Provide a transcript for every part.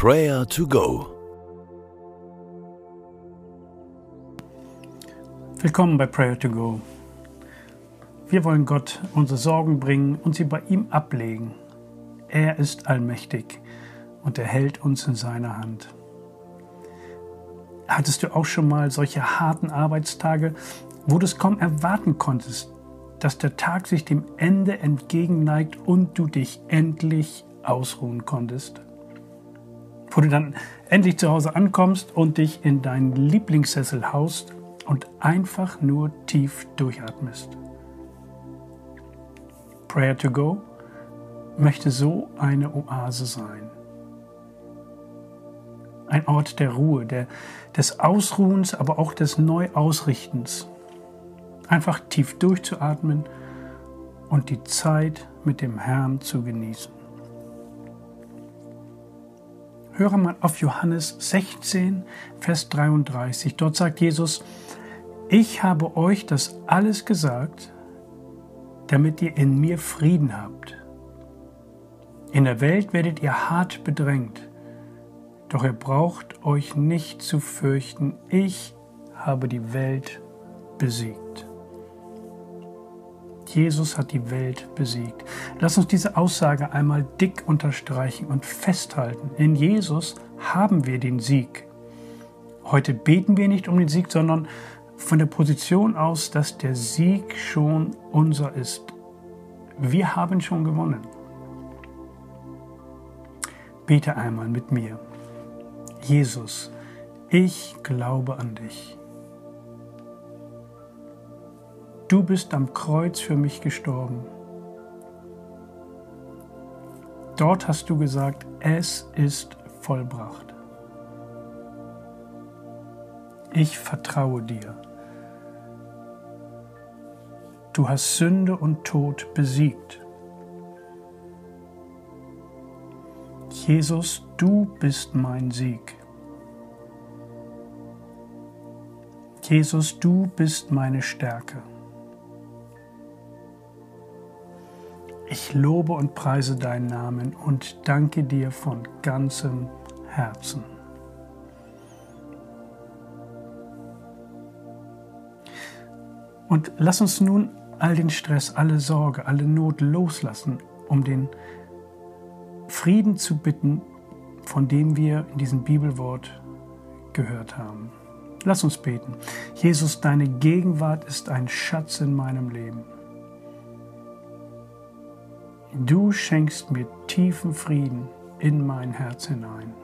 Prayer to Go. Willkommen bei Prayer to Go. Wir wollen Gott unsere Sorgen bringen und sie bei ihm ablegen. Er ist allmächtig und er hält uns in seiner Hand. Hattest du auch schon mal solche harten Arbeitstage, wo du es kaum erwarten konntest, dass der Tag sich dem Ende entgegenneigt und du dich endlich ausruhen konntest? Wo du dann endlich zu Hause ankommst und dich in deinen Lieblingssessel haust und einfach nur tief durchatmest. Prayer to Go möchte so eine Oase sein. Ein Ort der Ruhe, der, des Ausruhens, aber auch des Neuausrichtens. Einfach tief durchzuatmen und die Zeit mit dem Herrn zu genießen. Höre mal auf Johannes 16, Vers 33. Dort sagt Jesus, ich habe euch das alles gesagt, damit ihr in mir Frieden habt. In der Welt werdet ihr hart bedrängt, doch ihr braucht euch nicht zu fürchten, ich habe die Welt besiegt. Jesus hat die Welt besiegt. Lass uns diese Aussage einmal dick unterstreichen und festhalten. In Jesus haben wir den Sieg. Heute beten wir nicht um den Sieg, sondern von der Position aus, dass der Sieg schon unser ist. Wir haben schon gewonnen. Bete einmal mit mir. Jesus, ich glaube an dich. Du bist am Kreuz für mich gestorben. Dort hast du gesagt, es ist vollbracht. Ich vertraue dir. Du hast Sünde und Tod besiegt. Jesus, du bist mein Sieg. Jesus, du bist meine Stärke. Ich lobe und preise deinen Namen und danke dir von ganzem Herzen. Und lass uns nun all den Stress, alle Sorge, alle Not loslassen, um den Frieden zu bitten, von dem wir in diesem Bibelwort gehört haben. Lass uns beten. Jesus, deine Gegenwart ist ein Schatz in meinem Leben. Du schenkst mir tiefen Frieden in mein Herz hinein.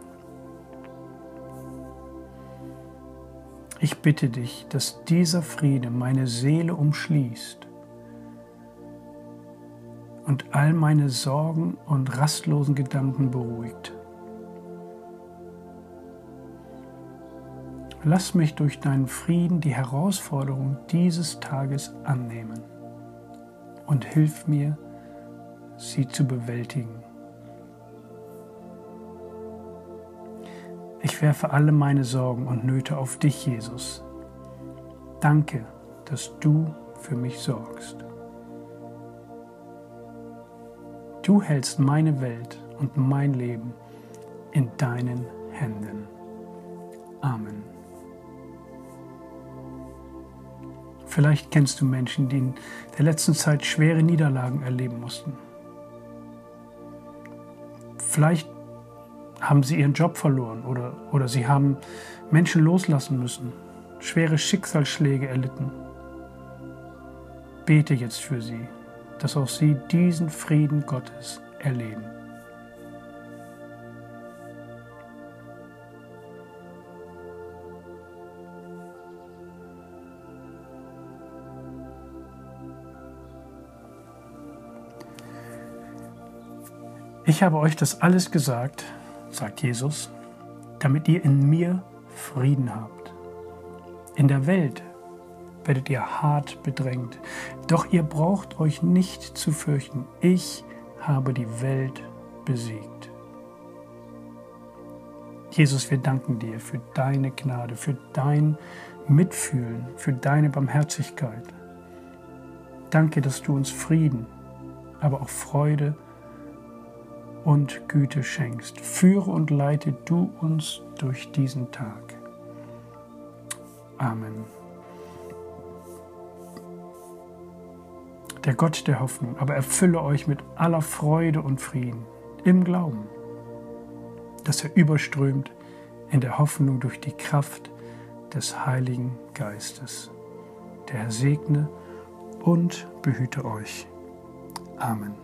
Ich bitte dich, dass dieser Friede meine Seele umschließt und all meine Sorgen und rastlosen Gedanken beruhigt. Lass mich durch deinen Frieden die Herausforderung dieses Tages annehmen und hilf mir, sie zu bewältigen. Ich werfe alle meine Sorgen und Nöte auf dich, Jesus. Danke, dass du für mich sorgst. Du hältst meine Welt und mein Leben in deinen Händen. Amen. Vielleicht kennst du Menschen, die in der letzten Zeit schwere Niederlagen erleben mussten. Vielleicht haben sie ihren Job verloren oder, oder sie haben Menschen loslassen müssen, schwere Schicksalsschläge erlitten. Bete jetzt für sie, dass auch sie diesen Frieden Gottes erleben. Ich habe euch das alles gesagt, sagt Jesus, damit ihr in mir Frieden habt. In der Welt werdet ihr hart bedrängt, doch ihr braucht euch nicht zu fürchten. Ich habe die Welt besiegt. Jesus, wir danken dir für deine Gnade, für dein Mitfühlen, für deine Barmherzigkeit. Danke, dass du uns Frieden, aber auch Freude und Güte schenkst. Führe und leite du uns durch diesen Tag. Amen. Der Gott der Hoffnung aber erfülle euch mit aller Freude und Frieden im Glauben, dass er überströmt in der Hoffnung durch die Kraft des Heiligen Geistes. Der Herr segne und behüte euch. Amen.